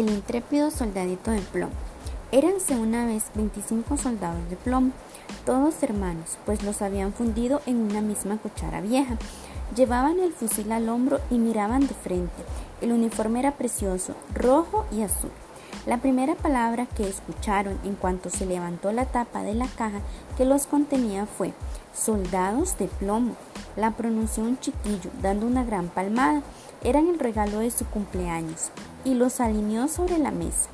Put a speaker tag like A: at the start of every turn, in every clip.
A: El intrépido soldadito de plomo. Éranse una vez 25 soldados de plomo, todos hermanos, pues los habían fundido en una misma cuchara vieja. Llevaban el fusil al hombro y miraban de frente. El uniforme era precioso, rojo y azul. La primera palabra que escucharon en cuanto se levantó la tapa de la caja que los contenía fue soldados de plomo. La pronunció un chiquillo, dando una gran palmada. Eran el regalo de su cumpleaños y los alineó sobre la mesa.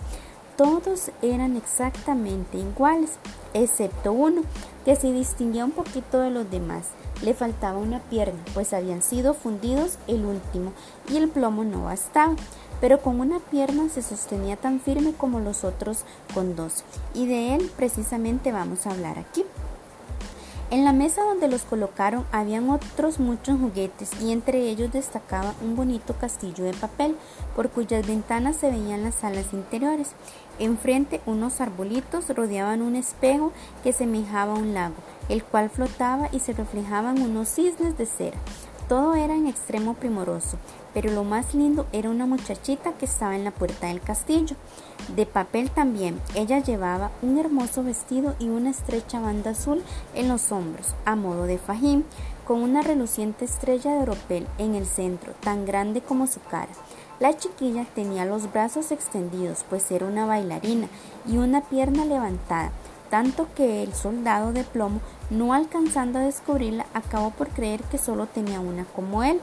A: Todos eran exactamente iguales, excepto uno, que se distinguía un poquito de los demás. Le faltaba una pierna, pues habían sido fundidos el último y el plomo no bastaba. Pero con una pierna se sostenía tan firme como los otros con dos. Y de él precisamente vamos a hablar aquí. En la mesa donde los colocaron habían otros muchos juguetes y entre ellos destacaba un bonito castillo de papel por cuyas ventanas se veían las salas interiores. Enfrente unos arbolitos rodeaban un espejo que semejaba un lago, el cual flotaba y se reflejaban unos cisnes de cera. Todo era en extremo primoroso, pero lo más lindo era una muchachita que estaba en la puerta del castillo. De papel también, ella llevaba un hermoso vestido y una estrecha banda azul en los hombros, a modo de fajín, con una reluciente estrella de oropel en el centro, tan grande como su cara. La chiquilla tenía los brazos extendidos, pues era una bailarina, y una pierna levantada, tanto que el soldado de plomo, no alcanzando a descubrirla, acabó por creer que solo tenía una como él.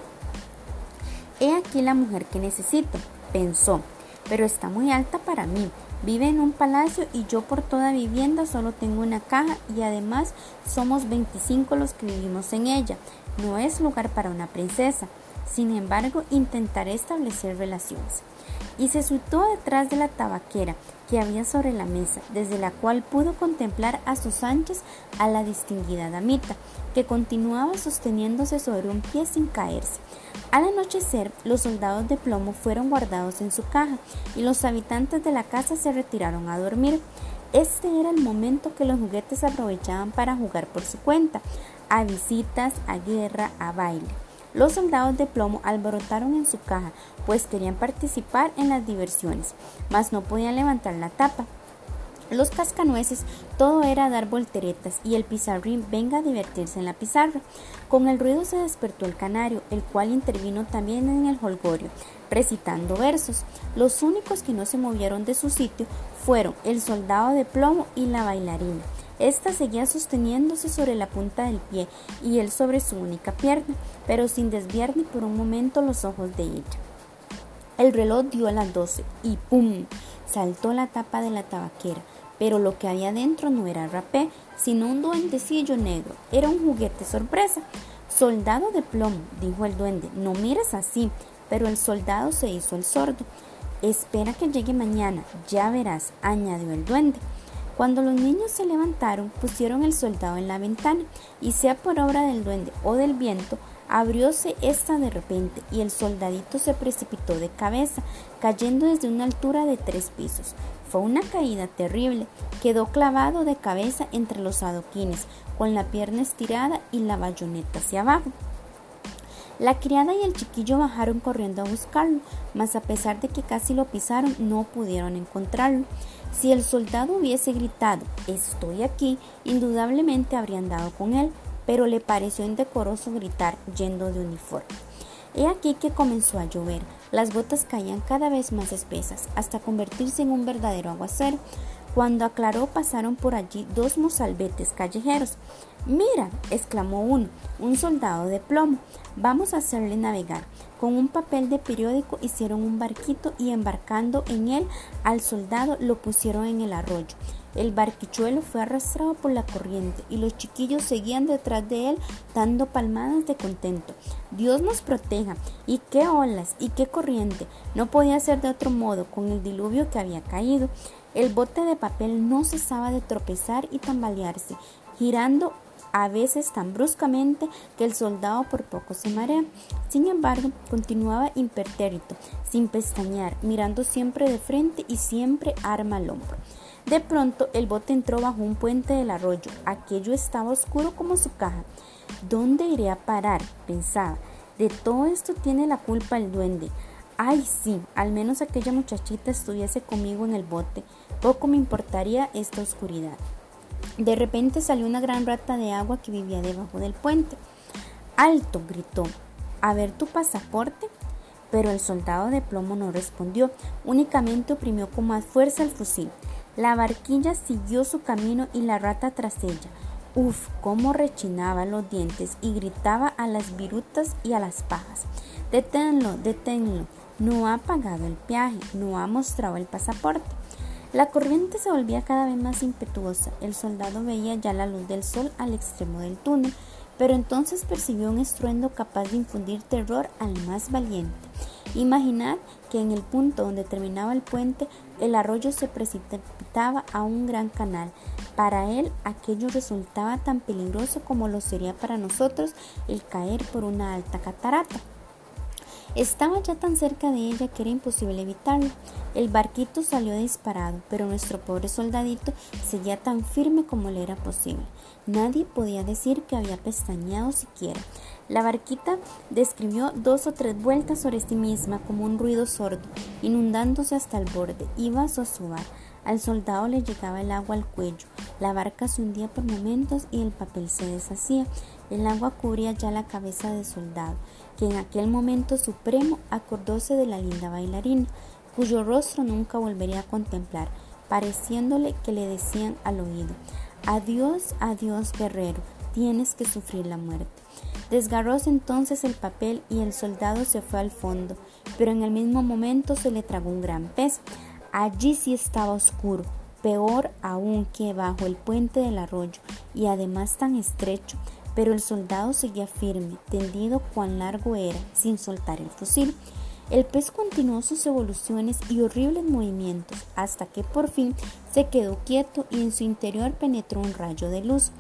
A: He aquí la mujer que necesito, pensó, pero está muy alta para mí. Vive en un palacio y yo por toda vivienda solo tengo una caja y además somos 25 los que vivimos en ella. No es lugar para una princesa. Sin embargo, intentaré establecer relaciones y se situó detrás de la tabaquera que había sobre la mesa, desde la cual pudo contemplar a sus anchas a la distinguida damita, que continuaba sosteniéndose sobre un pie sin caerse. Al anochecer, los soldados de plomo fueron guardados en su caja y los habitantes de la casa se retiraron a dormir. Este era el momento que los juguetes aprovechaban para jugar por su cuenta, a visitas, a guerra, a baile. Los soldados de plomo alborotaron en su caja, pues querían participar en las diversiones, mas no podían levantar la tapa. Los cascanueces todo era dar volteretas y el pizarrín venga a divertirse en la pizarra. Con el ruido se despertó el canario, el cual intervino también en el holgorio, recitando versos. Los únicos que no se movieron de su sitio fueron el soldado de plomo y la bailarina. Esta seguía sosteniéndose sobre la punta del pie y él sobre su única pierna, pero sin desviar ni por un momento los ojos de ella. El reloj dio a las doce y ¡pum! saltó la tapa de la tabaquera, pero lo que había dentro no era rapé, sino un duendecillo negro. Era un juguete sorpresa. Soldado de plomo, dijo el duende, no mires así, pero el soldado se hizo el sordo. Espera que llegue mañana, ya verás, añadió el duende. Cuando los niños se levantaron, pusieron el soldado en la ventana, y sea por obra del duende o del viento, abrióse esta de repente, y el soldadito se precipitó de cabeza, cayendo desde una altura de tres pisos. Fue una caída terrible. Quedó clavado de cabeza entre los adoquines, con la pierna estirada y la bayoneta hacia abajo. La criada y el chiquillo bajaron corriendo a buscarlo, mas a pesar de que casi lo pisaron, no pudieron encontrarlo. Si el soldado hubiese gritado Estoy aquí, indudablemente habrían dado con él, pero le pareció indecoroso gritar yendo de uniforme. He aquí que comenzó a llover. Las gotas caían cada vez más espesas, hasta convertirse en un verdadero aguacero. Cuando aclaró pasaron por allí dos mozalbetes callejeros. Mira, exclamó uno, un soldado de plomo. Vamos a hacerle navegar. Con un papel de periódico hicieron un barquito y embarcando en él al soldado lo pusieron en el arroyo. El barquichuelo fue arrastrado por la corriente y los chiquillos seguían detrás de él dando palmadas de contento. Dios nos proteja. Y qué olas y qué corriente. No podía ser de otro modo con el diluvio que había caído. El bote de papel no cesaba de tropezar y tambalearse, girando a veces tan bruscamente que el soldado por poco se marea. Sin embargo, continuaba impertérrito, sin pestañear, mirando siempre de frente y siempre arma al hombro. De pronto el bote entró bajo un puente del arroyo. Aquello estaba oscuro como su caja. ¿Dónde iré a parar? pensaba. De todo esto tiene la culpa el duende. Ay, sí, al menos aquella muchachita estuviese conmigo en el bote. Poco me importaría esta oscuridad. De repente salió una gran rata de agua que vivía debajo del puente. ¡Alto! gritó. A ver tu pasaporte. Pero el soldado de plomo no respondió, únicamente oprimió con más fuerza el fusil. La barquilla siguió su camino y la rata tras ella. Uf, cómo rechinaba los dientes y gritaba a las virutas y a las pajas. Deténlo, deténlo. No ha pagado el viaje, no ha mostrado el pasaporte. La corriente se volvía cada vez más impetuosa. El soldado veía ya la luz del sol al extremo del túnel, pero entonces percibió un estruendo capaz de infundir terror al más valiente. Imaginad que en el punto donde terminaba el puente, el arroyo se precipitaba a un gran canal. Para él aquello resultaba tan peligroso como lo sería para nosotros el caer por una alta catarata. Estaba ya tan cerca de ella que era imposible evitarlo. El barquito salió disparado, pero nuestro pobre soldadito seguía tan firme como le era posible. Nadie podía decir que había pestañeado siquiera. La barquita describió dos o tres vueltas sobre sí misma como un ruido sordo, inundándose hasta el borde. Iba a sosobar. Al soldado le llegaba el agua al cuello. La barca se hundía por momentos y el papel se deshacía. El agua cubría ya la cabeza del soldado, que en aquel momento supremo acordóse de la linda bailarina, cuyo rostro nunca volvería a contemplar, pareciéndole que le decían al oído Adiós, adiós, guerrero, tienes que sufrir la muerte. Desgarróse entonces el papel y el soldado se fue al fondo, pero en el mismo momento se le tragó un gran pez. Allí sí estaba oscuro, peor aún que bajo el puente del arroyo, y además tan estrecho, pero el soldado seguía firme, tendido cuán largo era, sin soltar el fusil. El pez continuó sus evoluciones y horribles movimientos hasta que por fin se quedó quieto y en su interior penetró un rayo de luz.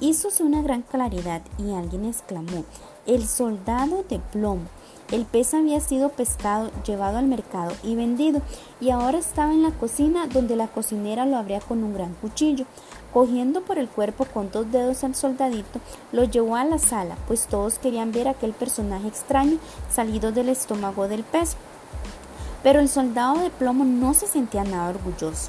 A: Hízose una gran claridad y alguien exclamó, el soldado de plomo. El pez había sido pescado, llevado al mercado y vendido, y ahora estaba en la cocina donde la cocinera lo abría con un gran cuchillo. Cogiendo por el cuerpo con dos dedos al soldadito, lo llevó a la sala, pues todos querían ver aquel personaje extraño salido del estómago del pez. Pero el soldado de plomo no se sentía nada orgulloso.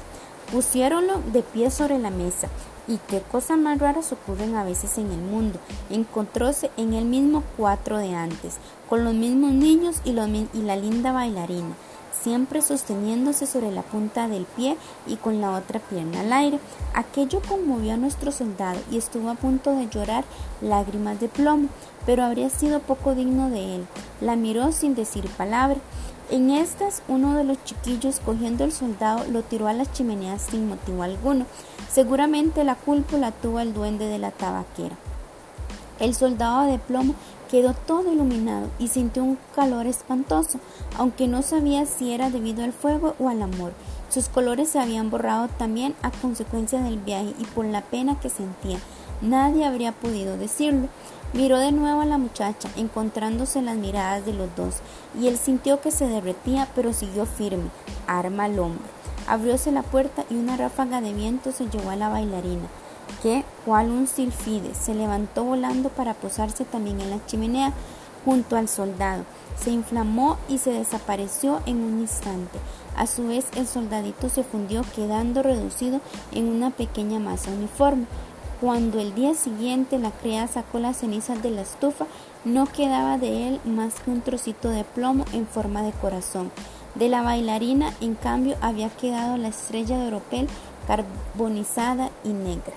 A: Pusiéronlo de pie sobre la mesa y qué cosas más raras ocurren a veces en el mundo. Encontróse en el mismo cuatro de antes, con los mismos niños y la linda bailarina, siempre sosteniéndose sobre la punta del pie y con la otra pierna al aire. Aquello conmovió a nuestro soldado y estuvo a punto de llorar lágrimas de plomo, pero habría sido poco digno de él. La miró sin decir palabra. En estas, uno de los chiquillos, cogiendo el soldado, lo tiró a las chimeneas sin motivo alguno. Seguramente la culpa la tuvo el duende de la tabaquera. El soldado de plomo quedó todo iluminado y sintió un calor espantoso, aunque no sabía si era debido al fuego o al amor. Sus colores se habían borrado también a consecuencia del viaje y por la pena que sentía. Nadie habría podido decirlo. Miró de nuevo a la muchacha, encontrándose las miradas de los dos, y él sintió que se derretía, pero siguió firme, arma al hombro. Abrióse la puerta y una ráfaga de viento se llevó a la bailarina, que, cual un silfide, se levantó volando para posarse también en la chimenea junto al soldado. Se inflamó y se desapareció en un instante. A su vez el soldadito se fundió quedando reducido en una pequeña masa uniforme. Cuando el día siguiente la criada sacó las cenizas de la estufa, no quedaba de él más que un trocito de plomo en forma de corazón. De la bailarina, en cambio, había quedado la estrella de oropel carbonizada y negra.